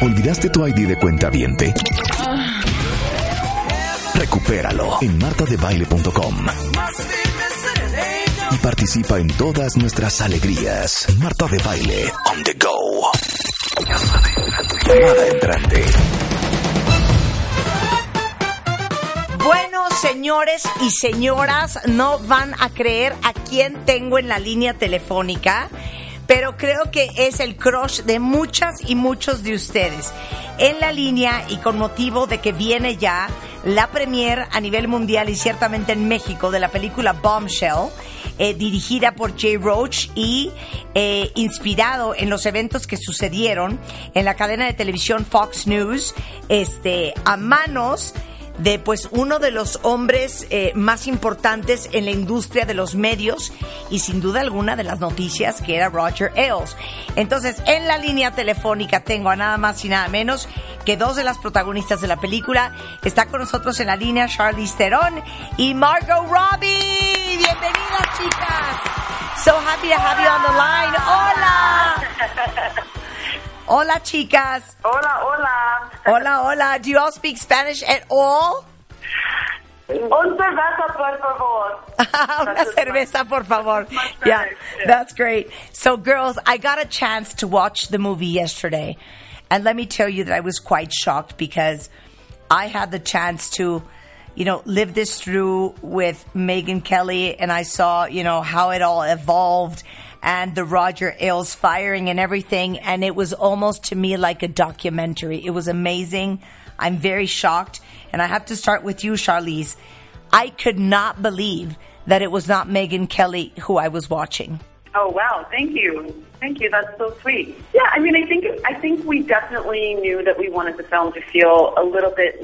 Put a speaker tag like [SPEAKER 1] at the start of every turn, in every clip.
[SPEAKER 1] ¿Olvidaste tu ID de cuenta viente? Recupéralo en martadebaile.com y participa en todas nuestras alegrías. Marta de Baile on the go. Llamada entrante.
[SPEAKER 2] Bueno, señores y señoras, no van a creer a quién tengo en la línea telefónica, pero creo que es el crush de muchas y muchos de ustedes. En la línea y con motivo de que viene ya la premier a nivel mundial y ciertamente en México de la película Bombshell, eh, dirigida por Jay Roach y eh, inspirado en los eventos que sucedieron en la cadena de televisión Fox News, este, a manos de pues uno de los hombres eh, más importantes en la industria de los medios y sin duda alguna de las noticias que era Roger Ailes. Entonces, en la línea telefónica tengo a nada más y nada menos que dos de las protagonistas de la película. Está con nosotros en la línea Charlize Theron y Margot Robbie. Bienvenidas, chicas. So happy to have you on the line. Hola. Hola, chicas.
[SPEAKER 3] Hola, hola.
[SPEAKER 2] Hola, hola. Do you all speak Spanish at all?
[SPEAKER 3] Un cerveza, por favor.
[SPEAKER 2] Una cerveza, por favor.
[SPEAKER 3] my
[SPEAKER 2] Yeah,
[SPEAKER 3] Spanish, yeah.
[SPEAKER 2] that's great. So, girls, I got a chance to watch the movie yesterday. And let me tell you that I was quite shocked because I had the chance to, you know, live this through with Megyn Kelly and I saw, you know, how it all evolved and the Roger Ailes firing and everything. And it was almost to me like a documentary. It was amazing. I'm very shocked. And I have to start with you, Charlize. I could not believe that it was not Megyn Kelly who I was watching.
[SPEAKER 3] Oh wow, thank you, thank you. That's so sweet. Yeah, I mean, I think I think we definitely knew that we wanted the film to feel a little bit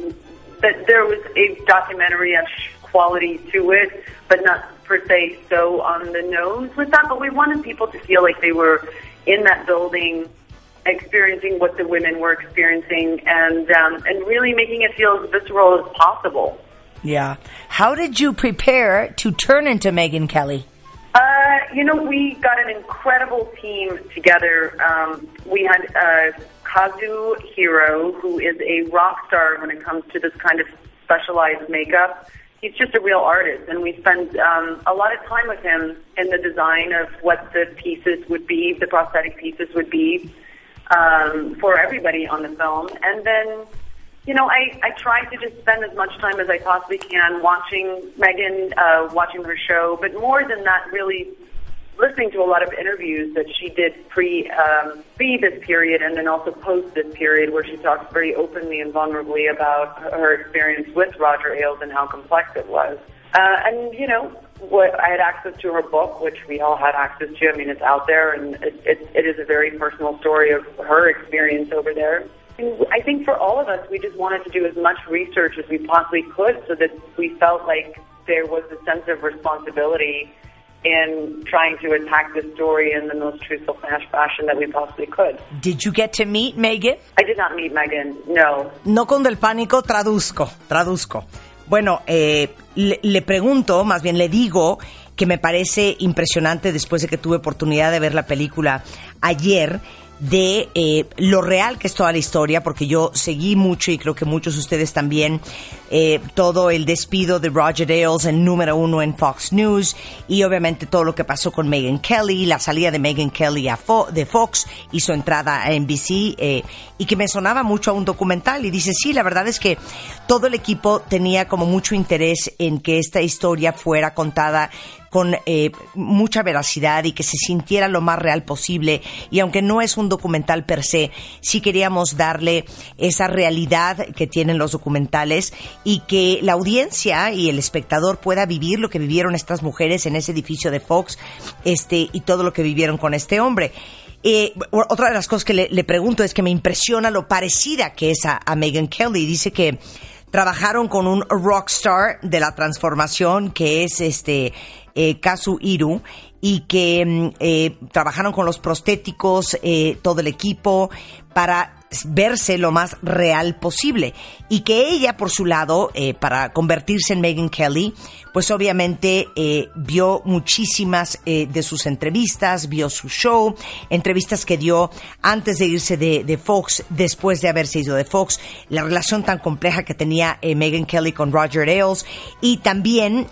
[SPEAKER 3] that there was a documentary-ish quality to it, but not per se so on the nose with that. But we wanted people to feel like they were in that building, experiencing what the women were experiencing, and um, and really making it feel as visceral as possible.
[SPEAKER 2] Yeah. How did you prepare to turn into Megyn Kelly?
[SPEAKER 3] Uh, you know, we got an incredible team together. Um, we had uh, Kazu Hiro, who is a rock star when it comes to this kind of specialized makeup. He's just a real artist, and we spend um, a lot of time with him in the design of what the pieces would be, the prosthetic pieces would be um, for everybody on the film. And then you know, I, I try to just spend as much time as I possibly can watching Megyn, uh, watching her show, but more than that, really listening to a lot of interviews that she did pre um, pre this period and then also post this period, where she talks very openly and vulnerably about her experience with Roger Ailes and how complex it was. Uh, and you know, what I had access to her book, which we all had access to. I mean, it's out there, and it, it, it is a very personal story of her experience over there. And I think for all of us, we just wanted to do as much research as we possibly could so that we felt like there was a sense of responsibility in trying to attack this story in the most truthful fa- fashion that we possibly could.
[SPEAKER 2] Did you get to meet Megan?
[SPEAKER 3] I did not meet Megan, no.
[SPEAKER 2] No con del pánico, traduzco, traduzco. Bueno, eh, le, le pregunto, más bien le digo, que me parece impresionante después de que tuve oportunidad de ver la película ayer, de eh, lo real que es toda la historia, porque yo seguí mucho y creo que muchos de ustedes también, eh, todo el despido de Roger Ailes en número uno en Fox News y obviamente todo lo que pasó con Megan Kelly, la salida de Megan Kelly a Fo- de Fox y su entrada a NBC eh, y que me sonaba mucho a un documental. Y dice, sí, la verdad es que todo el equipo tenía como mucho interés en que esta historia fuera contada con eh, mucha veracidad y que se sintiera lo más real posible. Y aunque no es un documental per se, sí queríamos darle esa realidad que tienen los documentales y que la audiencia y el espectador pueda vivir lo que vivieron estas mujeres en ese edificio de Fox este, y todo lo que vivieron con este hombre. Eh, otra de las cosas que le, pregunto es que me impresiona lo parecida que es a, a Megan Kelly. Dice que trabajaron con un rockstar de la transformación que es este eh, Iru y que mm, eh, trabajaron con los prostéticos, eh, todo el equipo, para verse lo más real posible. Y que ella, por su lado, eh, para convertirse en Megan Kelly, pues obviamente eh, vio muchísimas eh, de sus entrevistas, vio su show, entrevistas que dio antes de irse de, de, Fox, después de haberse ido de Fox, la relación tan compleja que tenía Megan Kelly con Roger Ailes y también,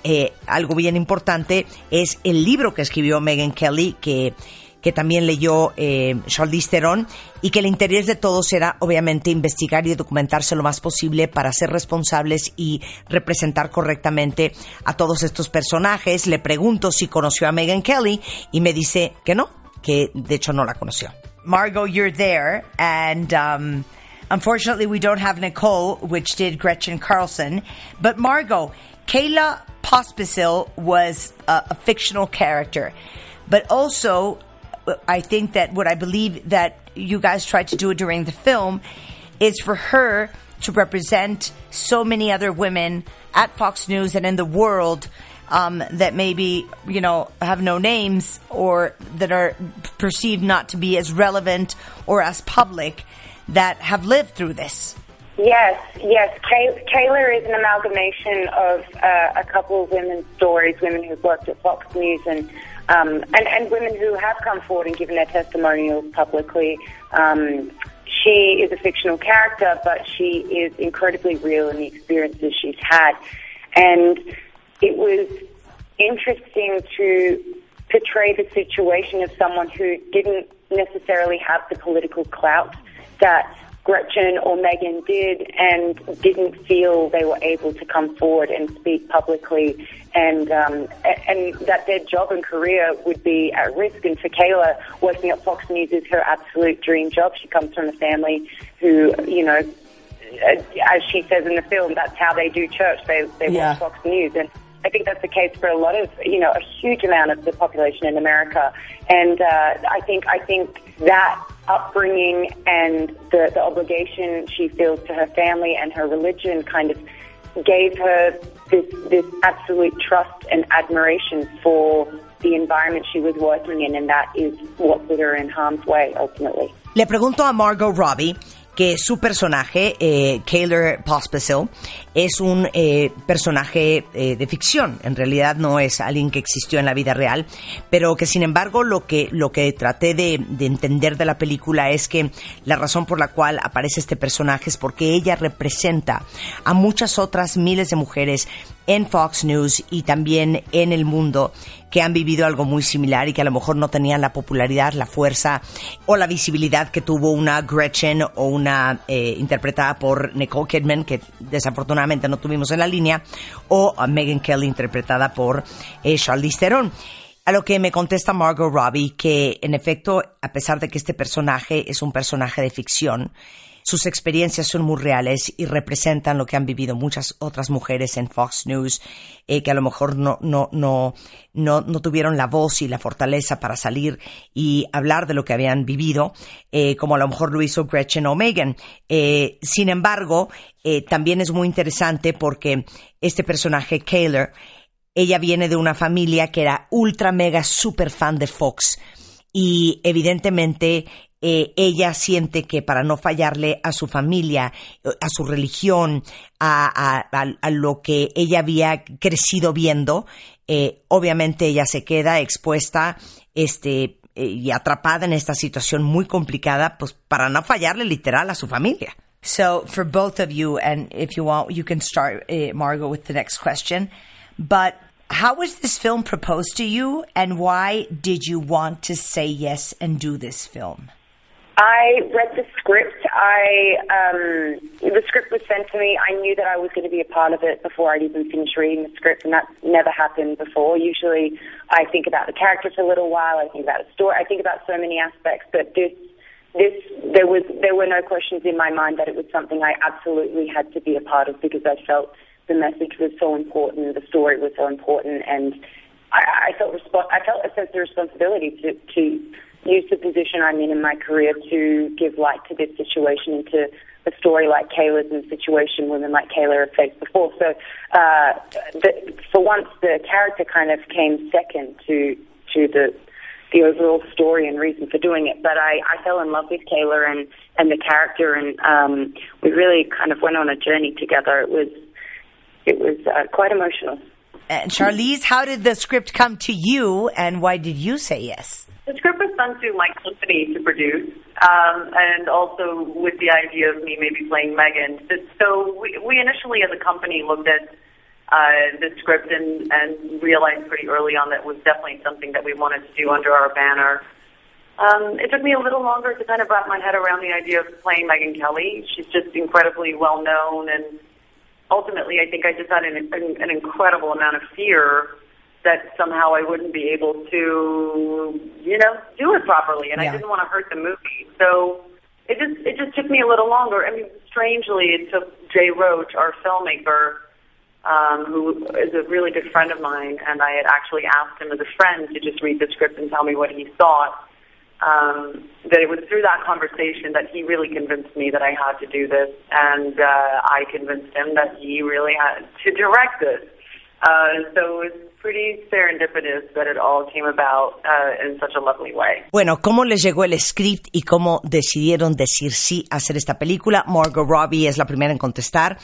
[SPEAKER 2] algo bien importante, es el libro que escribió Megan Kelly que que también leyó eh, Charlize Theron, y que el interés de todos era obviamente investigar y documentarse lo más posible para ser responsables y representar correctamente a todos estos personajes. Le pregunto si conoció a Megan Kelly y me dice que no, que de hecho no la conoció. Margot, you're there, and um, unfortunately we don't have Nicole, which did Gretchen Carlson, but Margot, Kayla Pospisil was a, a fictional character, but also I think that what I believe that you guys tried to do during the film is for her to represent so many other women at Fox News and in the world um, that maybe you know have no names or that are perceived not to be as relevant or as public that have lived through this.
[SPEAKER 4] Yes, yes. Kay- Kayla is an amalgamation of uh, a couple of women's stories, women who've worked at Fox News and um, and, and women who have come forward and given their testimonials publicly. Um, she is a fictional character, but she is incredibly real in the experiences she's had. And it was interesting to portray the situation of someone who didn't necessarily have the political clout that Gretchen or Megyn did and didn't feel they were able to come forward and speak publicly and um, and that their job and career would be at risk. And for Kayla, working at Fox News is her absolute dream job. She comes from a family who, you know, as she says in the film, that's how they do church. They they yeah. watch Fox News and. I think that's the case for a lot of, you know, a huge amount of the population in America, and uh, I think I think that upbringing and the, the obligation she feels to her family and her religion kind of gave her this, this absolute trust and admiration for the environment she was working in, and that is what put her in harm's way ultimately.
[SPEAKER 2] Le pregunto a Margot Robbie que su personaje, eh, Kaylor Pospisil, es un eh, personaje eh, de ficción. En realidad no es alguien que existió en la vida real, pero que sin embargo lo que, lo que traté de, de entender de la película es que la razón por la cual aparece este personaje es porque ella representa a muchas otras miles de mujeres en Fox News y también en el mundo que han vivido algo muy similar y que a lo mejor no tenían la popularidad, la fuerza o la visibilidad que tuvo una Gretchen o una eh, interpretada por Nicole Kidman, que desafortunadamente no tuvimos en la línea, o a Megan Kelly interpretada por eh, Charlize Theron. A lo que me contesta Margot Robbie que, en efecto, a pesar de que este personaje es un personaje de ficción, sus experiencias son muy reales y representan lo que han vivido muchas otras mujeres en Fox News eh, que a lo mejor no, no, no, no, no tuvieron la voz y la fortaleza para salir y hablar de lo que habían vivido, eh, como a lo mejor lo hizo Gretchen o Megan. Eh, sin embargo, también es muy interesante porque este personaje, Kaylor, ella viene de una familia que era ultra mega super fan de Fox y evidentemente eh, ella siente que para no fallarle a su familia, a su religión, a, lo que ella había crecido viendo, eh, obviamente ella se queda expuesta este, eh, y atrapada en esta situación muy complicada, pues para no fallarle literal a su familia. So, for both of you, and if you want, you can start, Margot, with the next question. But how was this film proposed to you, and why did you want to say yes and do this film?
[SPEAKER 4] I read the script. I um, the script was sent to me. I knew that I was going to be a part of it before I'd even finished reading the script, and that's never happened before. Usually, I think about the character for a little while. I think about the story. I think about so many aspects, but this this there was there were no questions in my mind that it was something I absolutely had to be a part of because I felt the message was so important, the story was so important, and I, I felt resp- I felt a sense of responsibility to to use the position I'm in in my career to give light to this situation and to a story like Kayla's and situation women like Kayla have faced before. So, uh, the, for once, the character kind of came second to to the the overall story and reason for doing it. But I, I fell in love with Kayla and and the character, and um, we really kind of went on a journey together. It was it was uh, quite emotional.
[SPEAKER 2] And Charlize, how did the script come to you, and why did you say yes?
[SPEAKER 3] The script was sent to my company to produce, um, and also with the idea of me maybe playing Megyn. So we, we initially, as a company, looked at uh, the script and, and realized pretty early on that it was definitely something that we wanted to do under our banner. Um, it took me a little longer to kind of wrap my head around the idea of playing Megyn Kelly. She's just incredibly well known, and ultimately, I think I just had an, an, an incredible amount of fear that somehow I wouldn't be able to, you know, do it properly, and yeah. I didn't want to hurt the movie. So it just it just took me a little longer. I mean, strangely, it took Jay Roach, our filmmaker, um, who is a really good friend of mine, and I had actually asked him as a friend to just read the script and tell me what he thought. Um, that it was through that conversation that he really convinced me that I had to do this, and uh, I convinced him that he really had to direct this. Uh, so it was pretty serendipitous that it all came about uh, in such a lovely way.
[SPEAKER 2] Bueno, ¿cómo les llegó el script y cómo decidieron decir sí a hacer esta película? Margot Robbie es la primera en contestar.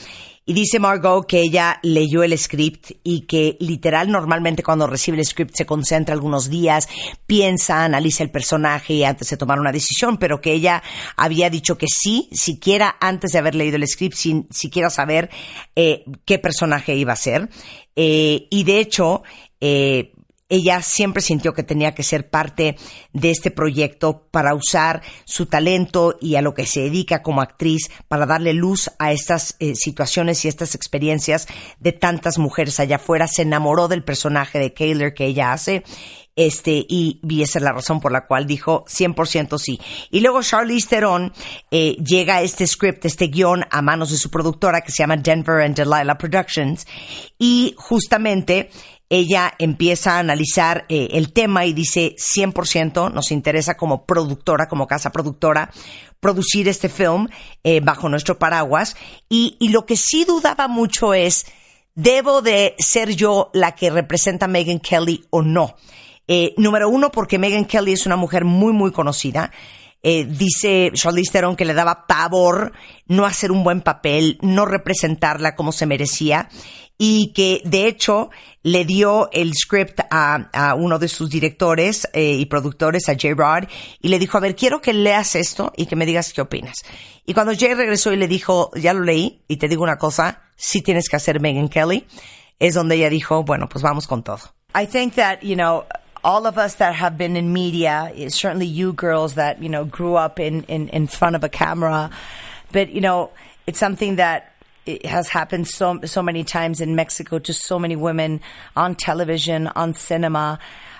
[SPEAKER 2] Y dice Margot que ella leyó el script y que literal normalmente cuando recibe el script se concentra algunos días, piensa, analiza el personaje antes de tomar una decisión, pero que ella había dicho que sí, siquiera antes de haber leído el script, sin siquiera saber eh, qué personaje iba a ser. Eh, y de hecho, eh, ella siempre sintió que tenía que ser parte de este proyecto para usar su talento y a lo que se dedica como actriz para darle luz a estas eh, situaciones y estas experiencias de tantas mujeres allá afuera. Se enamoró del personaje de Kaylor que ella hace. Este, y, esa es la razón por la cual dijo 100% sí. Y luego Charlize Theron eh, llega a este script, este guion a manos de su productora que se llama Denver and Delilah Productions y justamente ella empieza a analizar eh, el tema y dice 100% nos interesa como productora, como casa productora, producir este film eh, bajo nuestro paraguas. Y, lo que sí dudaba mucho es, ¿debo de ser yo la que representa a Megan Kelly o no? Eh, número uno, porque Megan Kelly es una mujer muy, muy conocida. Eh, dice Charlize Theron que le daba pavor no hacer un buen papel, no representarla como se merecía y que de hecho le dio el script a, uno de sus directores eh, y productores, a Jay Rod, y le dijo, a ver, quiero que leas esto y que me digas qué opinas. Y cuando Jay regresó y le dijo, ya lo leí y te digo una cosa, sí tienes que hacer Megan Kelly, es donde ella dijo, bueno, pues vamos con todo. I think that, you know, all of us that have been in media, certainly you girls that, you know, grew up in, in, in front of a camera, but, you know, it's something that it has happened so so many times in Mexico to so many women on television, on cinema,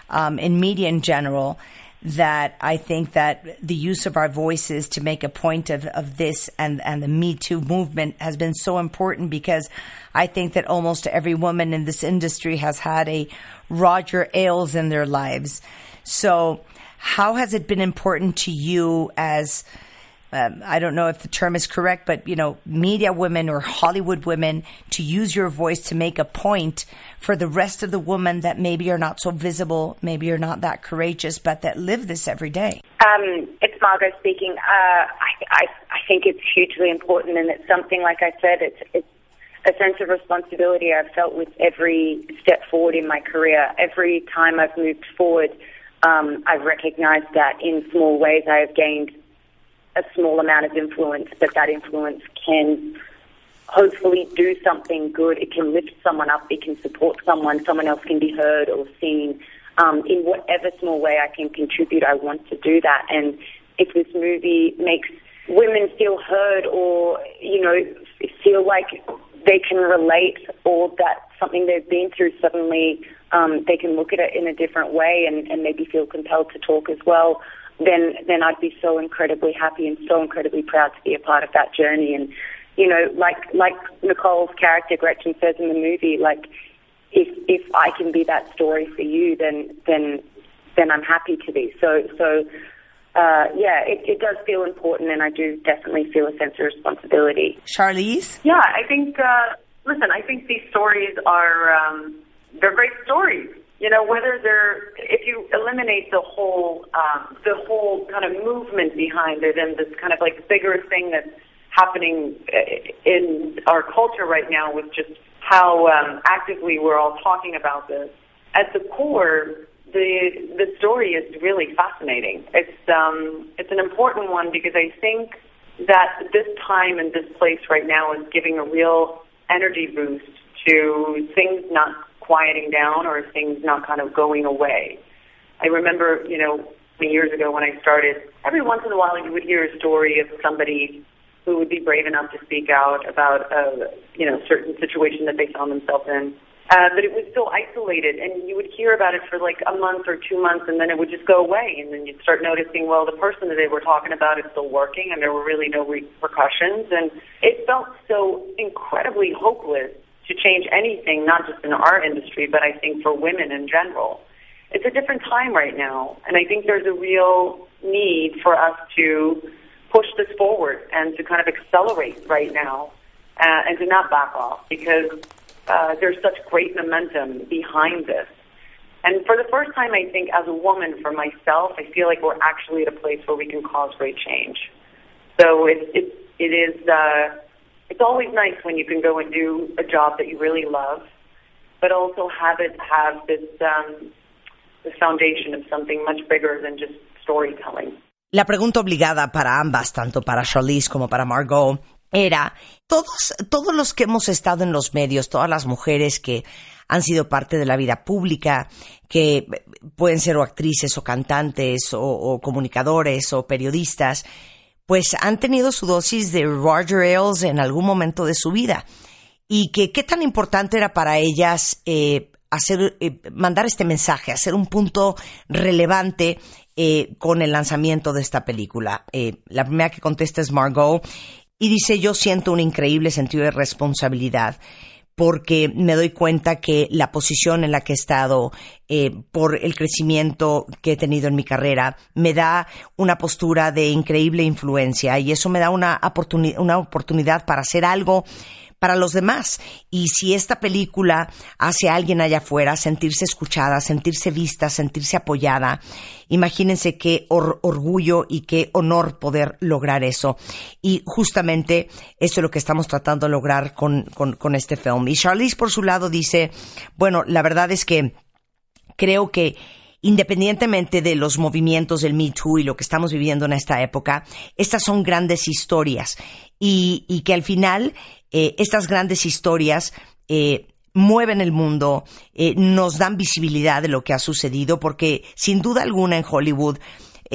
[SPEAKER 2] um, in media in general. That I think that the use of our voices to make a point of, of this and, and the Me Too movement has been so important because I think that almost every woman in this industry has had a Roger Ailes in their lives. So, how has it been important to you as um, I don't know if the term is correct, but you know, media women or Hollywood women to use your voice to make a point for the rest of the women that maybe are not so visible, maybe are not that courageous, but that live this every day?
[SPEAKER 4] Um, it's Margot speaking. Uh, I, I, I think it's hugely important, and it's something, like I said, it's, it's a sense of responsibility I've felt with every step forward in my career. Every time I've moved forward, um, I've recognized that in small ways I have gained a small amount of influence, but that influence can hopefully do something good. It can lift someone up. It can support someone. Someone else can be heard or seen. Um, in whatever small way I can contribute, I want to do that. And if this movie makes women feel heard or, you know, feel like they can relate or that something they've been through suddenly um, they can look at it in a different way and, and maybe feel compelled to talk as well then then I'd be so incredibly happy and so incredibly proud to be a part of that journey. And you know, like like Nicole's character Gretchen says in the movie, like if if I can be that story for you, then then then I'm happy to be. So, so uh, yeah, it, it does feel important, and I do definitely feel a sense of responsibility.
[SPEAKER 2] Charlize?
[SPEAKER 3] Yeah, I think. Uh, listen, I think these stories are um, they're great stories. You know, whether they're if you eliminate the whole um, the whole kind of movement behind it and this kind of like bigger thing that's happening uh, in our culture right now with just how um, actively we're all talking about this. At the core, the the story is really fascinating. It's um, it's an important one because I think that this time and this place right now is giving a real energy boost to things not quieting down or things not kind of going away. I remember, you know, many years ago when I started, every once in a while you would hear a story of somebody who would be brave enough to speak out about a you know certain situation that they found themselves in. Uh, but it was so isolated, and you would hear about it for like a month or two months, and then it would just go away, and then you'd start noticing, well, the person that they were talking about is still working, and there were really no repercussions, and it felt so incredibly hopeless to change anything, not just in our industry, but I think for women in general. It's a different time right now, and I think there's a real need for us to push this forward and to kind of accelerate right now uh, and to not back off because uh, there's such great momentum behind this. And for the first time, I think as a woman, for myself, I feel like we're actually at a place where we can cause great change. So it, it, it is, uh, it's always nice when you can go and do a job that you really love, but also have it have this, um, this foundation of something much bigger than just storytelling.
[SPEAKER 2] La pregunta obligada para ambas, tanto para Charlize como para Margot, era, todos, todos los que hemos estado en los medios, todas las mujeres que han sido parte de la vida pública, que pueden ser o actrices o cantantes o, o comunicadores o periodistas, pues han tenido su dosis de Roger Ailes en algún momento de su vida. Y que qué tan importante era para ellas eh, hacer, eh, mandar este mensaje, hacer un punto relevante eh, con el lanzamiento de esta película. Eh, la primera que contesta es Margot y dice, yo siento un increíble sentido de responsabilidad porque me doy cuenta que la posición en la que he estado eh, por el crecimiento que he tenido en mi carrera me da una postura de increíble influencia y eso me da una, una oportunidad para hacer algo para los demás. Y si esta película hace a alguien allá afuera sentirse escuchada, sentirse vista, sentirse apoyada, imagínense qué orgullo y qué honor poder lograr eso. Y justamente eso es lo que estamos tratando de lograr con, con, con este film. Y Charlize, por su lado, dice, bueno, la verdad es que creo que independientemente de los movimientos del Me Too y lo que estamos viviendo en esta época, estas son grandes historias. Y, y que al final eh, estas grandes historias eh, mueven el mundo, eh, nos dan visibilidad de lo que ha sucedido, porque sin duda alguna en Hollywood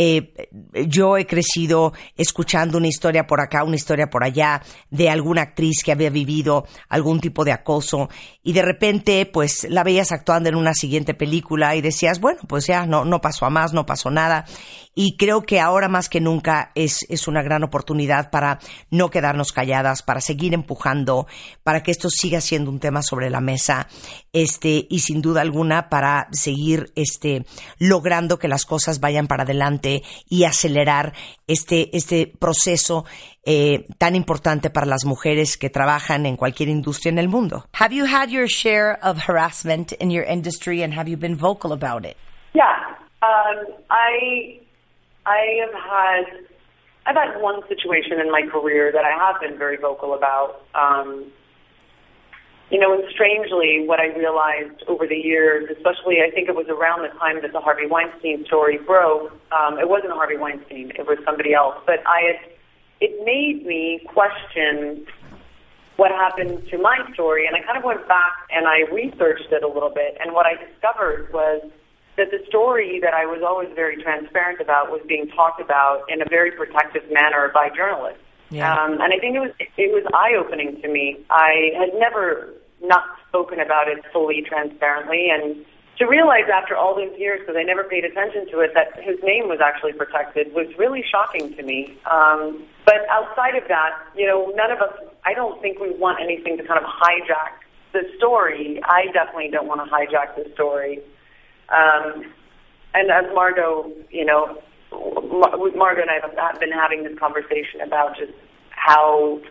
[SPEAKER 2] eh, yo he crecido escuchando una historia por acá, una historia por allá de alguna actriz que había vivido algún tipo de acoso y de repente pues la veías actuando en una siguiente película y decías, bueno, pues ya no, no pasó a más, no pasó nada. Y creo que ahora más que nunca es, es una gran oportunidad para no quedarnos calladas, para seguir empujando, para que esto siga siendo un tema sobre la mesa, este, y sin duda alguna para seguir este, logrando que las cosas vayan para adelante y acelerar este, este proceso eh, tan importante para las mujeres que trabajan en cualquier industria en el mundo. Have you had your share of harassment in your industry and have you been vocal about it?
[SPEAKER 3] Yeah, um, I I have had I've had one situation in my career that I have been very vocal about. Um, you know, and strangely, what I realized over the years, especially I think it was around the time that the Harvey Weinstein story broke. Um, it wasn't Harvey Weinstein; it was somebody else. But I had, it made me question what happened to my story, and I kind of went back and I researched it a little bit. And what I discovered was that the story that I was always very transparent about was being talked about in a very protective manner by journalists. Yeah. Um, and I think it was it was eye opening to me. I had never not spoken about it fully transparently, and to realize after all these years, because I never paid attention to it, that his name was actually protected was really shocking to me. Um, but outside of that, you know, none of us. I don't think we want anything to kind of hijack the story. I definitely don't want to hijack the story. Um, and as Margot, you know, Mar- Margot and I have been having this conversation about just how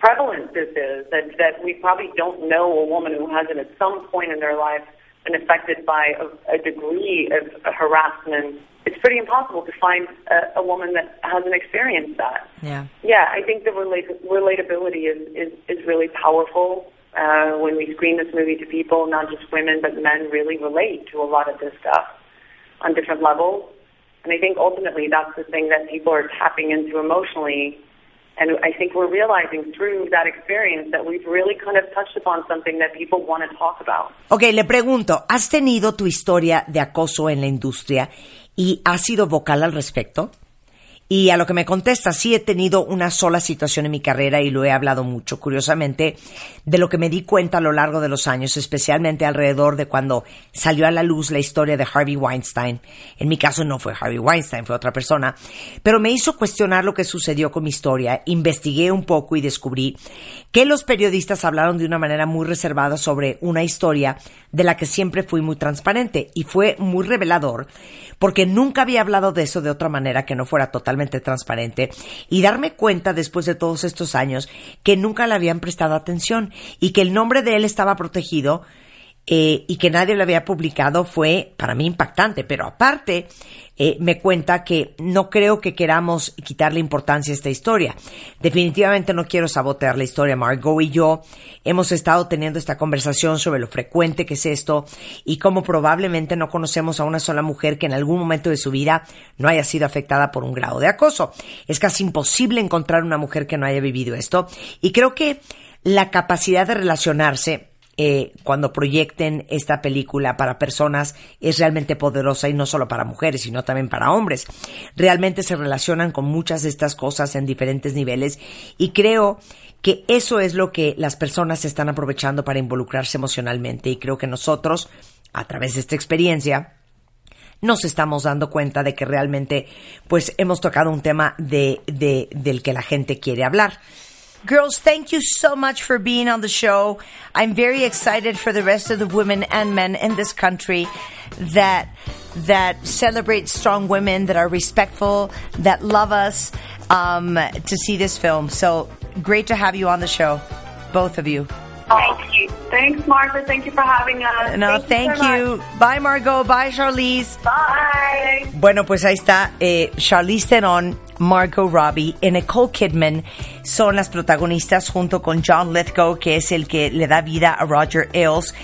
[SPEAKER 3] prevalent this is. That that we probably don't know a woman who hasn't at some point in their life been affected by a, a degree of harassment. It's pretty impossible to find a, a woman that hasn't experienced that.
[SPEAKER 2] Yeah.
[SPEAKER 3] Yeah, I think the relate- relatability is, is, is really powerful. Uh, when we screen this movie to people, not just women, but men really relate to a lot of this stuff on different levels. And I think ultimately that's the thing that people are tapping into emotionally. And I think we're realizing through that experience that we've really kind of touched upon something that people want to talk about.
[SPEAKER 2] Ok, le pregunto, ¿has tenido tu historia de acoso en la industria y has sido vocal al respecto? Y a lo que me contesta, sí he tenido una sola situación en mi carrera y lo he hablado mucho, curiosamente, de lo que me di cuenta a lo largo de los años, especialmente alrededor de cuando salió a la luz la historia de Harvey Weinstein. En mi caso no fue Harvey Weinstein, fue otra persona, pero me hizo cuestionar lo que sucedió con mi historia, investigué un poco y descubrí que los periodistas hablaron de una manera muy reservada sobre una historia de la que siempre fui muy transparente y fue muy revelador porque nunca había hablado de eso de otra manera que no fuera totalmente transparente y darme cuenta después de todos estos años que nunca le habían prestado atención y que el nombre de él estaba protegido eh, y que nadie lo había publicado fue para mí impactante. Pero aparte, eh, me cuenta que no creo que queramos quitarle importancia a esta historia. Definitivamente no quiero sabotear la historia. Margot y yo hemos estado teniendo esta conversación sobre lo frecuente que es esto y cómo probablemente no conocemos a una sola mujer que en algún momento de su vida no haya sido afectada por un grado de acoso. Es casi imposible encontrar una mujer que no haya vivido esto y creo que la capacidad de relacionarse eh, cuando proyecten esta película para personas es realmente poderosa y no solo para mujeres, sino también para hombres. Realmente se relacionan con muchas de estas cosas en diferentes niveles y creo que eso es lo que las personas están aprovechando para involucrarse emocionalmente y creo que nosotros, a través de esta experiencia, nos estamos dando cuenta de que realmente pues hemos tocado un tema de, de, del que la gente quiere hablar. Girls, thank you so much for being on the show. I'm very excited for the rest of the women and men in this country that that celebrate strong women, that are respectful, that love us, um, to see this film. So great to have you on the show, both of you.
[SPEAKER 3] Thank you. Thanks, Martha. Thank you for having us.
[SPEAKER 2] No, thank,
[SPEAKER 3] so
[SPEAKER 2] you.
[SPEAKER 3] much.
[SPEAKER 2] Bye, Margot. Bye, Charlize.
[SPEAKER 3] Bye.
[SPEAKER 2] Bueno, pues ahí está. Eh, Charlize Theron, Margot Robbie y Nicole Kidman son las protagonistas junto con John Lithgow, que es el que le da vida a Roger Ailes,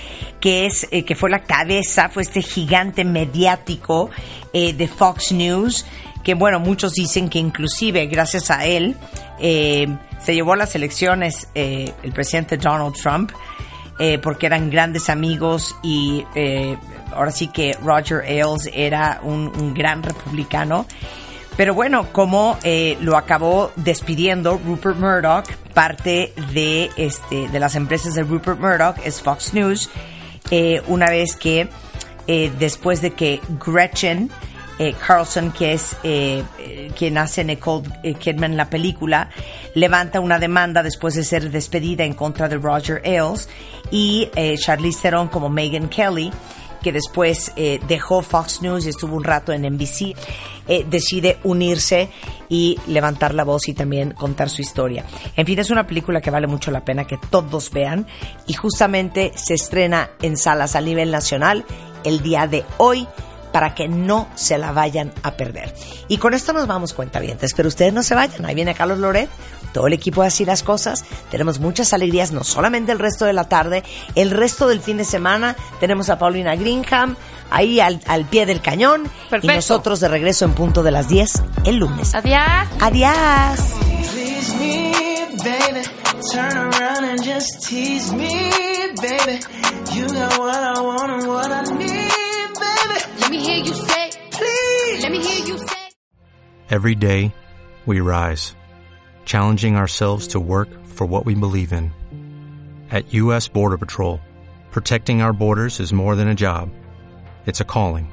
[SPEAKER 2] que es eh, que fue la cabeza, fue este gigante mediático eh, de Fox News, que bueno, muchos dicen que inclusive gracias a él eh, se llevó a las elecciones el presidente Donald Trump porque eran grandes amigos y ahora sí que Roger Ailes era un gran republicano. Pero bueno, como eh, lo acabó despidiendo Rupert Murdoch, parte de, este, de las empresas de Rupert Murdoch es Fox News, eh, una vez que eh, después de que Gretchen eh, Carlson, que es eh, quien hace Nicole Kidman la película, levanta una demanda después de ser despedida en contra de Roger Ailes y Charlize Theron como Megan Kelly que después eh, dejó Fox News y estuvo un rato en NBC, eh, decide unirse y levantar la voz y también contar su historia. En fin, es una película que vale mucho la pena que todos vean y justamente se estrena en salas a nivel nacional el día de hoy para que no se la vayan a perder. Y con esto nos vamos cuentavientes, pero ustedes no se vayan. Ahí viene Carlos Loret, todo el equipo de Así las Cosas. Tenemos muchas alegrías, no solamente el resto de la tarde, el resto del fin de semana. Tenemos a Paulina Greenham ahí al, al pie del cañón. Y
[SPEAKER 5] Perfecto.
[SPEAKER 2] nosotros de regreso en punto de las 10 el lunes.
[SPEAKER 5] Adiós.
[SPEAKER 2] Adiós.
[SPEAKER 6] Please me, baby. Turn
[SPEAKER 7] Let me hear you say,
[SPEAKER 6] Please.
[SPEAKER 7] let me hear you say.
[SPEAKER 8] Every day, we rise, challenging ourselves to work for what we believe in. At U.S. Border Patrol, protecting our borders is more than a job, it's a calling.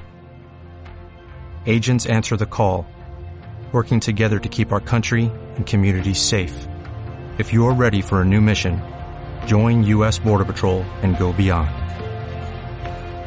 [SPEAKER 8] Agents answer the call, working together to keep our country and communities safe. If you're ready for a new mission, join U.S. Border Patrol and go beyond.